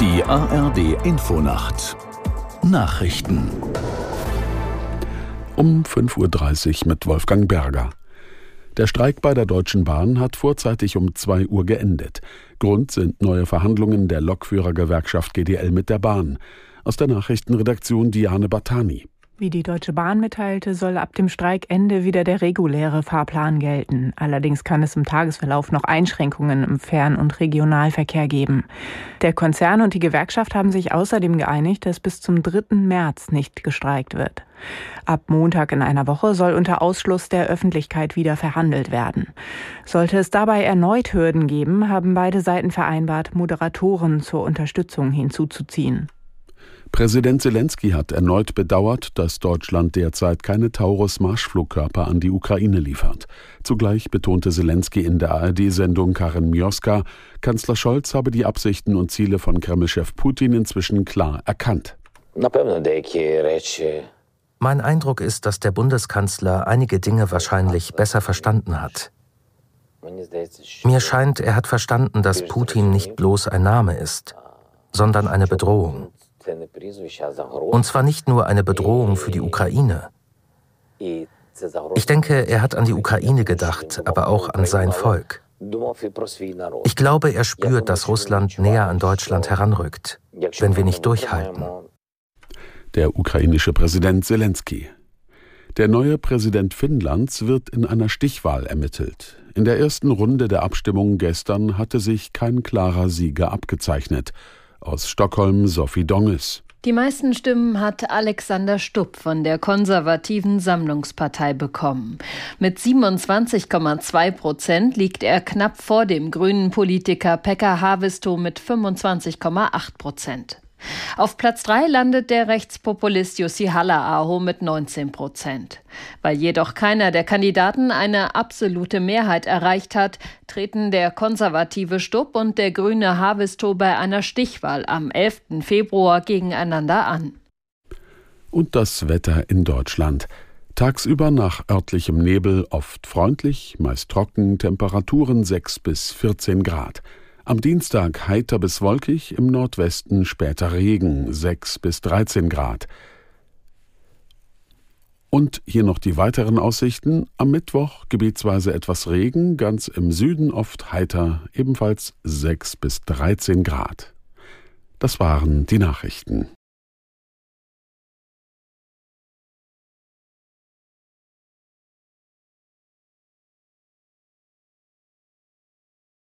Die ARD Infonacht Nachrichten um 5.30 Uhr mit Wolfgang Berger. Der Streik bei der Deutschen Bahn hat vorzeitig um 2 Uhr geendet. Grund sind neue Verhandlungen der Lokführergewerkschaft GDL mit der Bahn. Aus der Nachrichtenredaktion Diane Batani. Wie die Deutsche Bahn mitteilte, soll ab dem Streikende wieder der reguläre Fahrplan gelten. Allerdings kann es im Tagesverlauf noch Einschränkungen im Fern- und Regionalverkehr geben. Der Konzern und die Gewerkschaft haben sich außerdem geeinigt, dass bis zum 3. März nicht gestreikt wird. Ab Montag in einer Woche soll unter Ausschluss der Öffentlichkeit wieder verhandelt werden. Sollte es dabei erneut Hürden geben, haben beide Seiten vereinbart, Moderatoren zur Unterstützung hinzuzuziehen. Präsident Zelensky hat erneut bedauert, dass Deutschland derzeit keine Taurus-Marschflugkörper an die Ukraine liefert. Zugleich betonte Zelensky in der ARD-Sendung Karin Mioska, Kanzler Scholz habe die Absichten und Ziele von Kremlchef Putin inzwischen klar erkannt. Mein Eindruck ist, dass der Bundeskanzler einige Dinge wahrscheinlich besser verstanden hat. Mir scheint, er hat verstanden, dass Putin nicht bloß ein Name ist, sondern eine Bedrohung. Und zwar nicht nur eine Bedrohung für die Ukraine. Ich denke, er hat an die Ukraine gedacht, aber auch an sein Volk. Ich glaube, er spürt, dass Russland näher an Deutschland heranrückt, wenn wir nicht durchhalten. Der ukrainische Präsident Zelensky. Der neue Präsident Finnlands wird in einer Stichwahl ermittelt. In der ersten Runde der Abstimmung gestern hatte sich kein klarer Sieger abgezeichnet. Aus Stockholm Sophie Donges. Die meisten Stimmen hat Alexander Stubb von der konservativen Sammlungspartei bekommen. Mit 27,2 Prozent liegt er knapp vor dem grünen Politiker Pekka Haavisto mit 25,8 Prozent. Auf Platz 3 landet der Rechtspopulist Jussi Halla-Aho mit 19 Prozent. Weil jedoch keiner der Kandidaten eine absolute Mehrheit erreicht hat, treten der konservative Stubb und der grüne Havisto bei einer Stichwahl am 11. Februar gegeneinander an. Und das Wetter in Deutschland. Tagsüber nach örtlichem Nebel oft freundlich, meist trocken, Temperaturen 6 bis 14 Grad. Am Dienstag heiter bis wolkig, im Nordwesten später Regen, 6 bis 13 Grad. Und hier noch die weiteren Aussichten. Am Mittwoch gebietsweise etwas Regen, ganz im Süden oft heiter, ebenfalls 6 bis 13 Grad. Das waren die Nachrichten.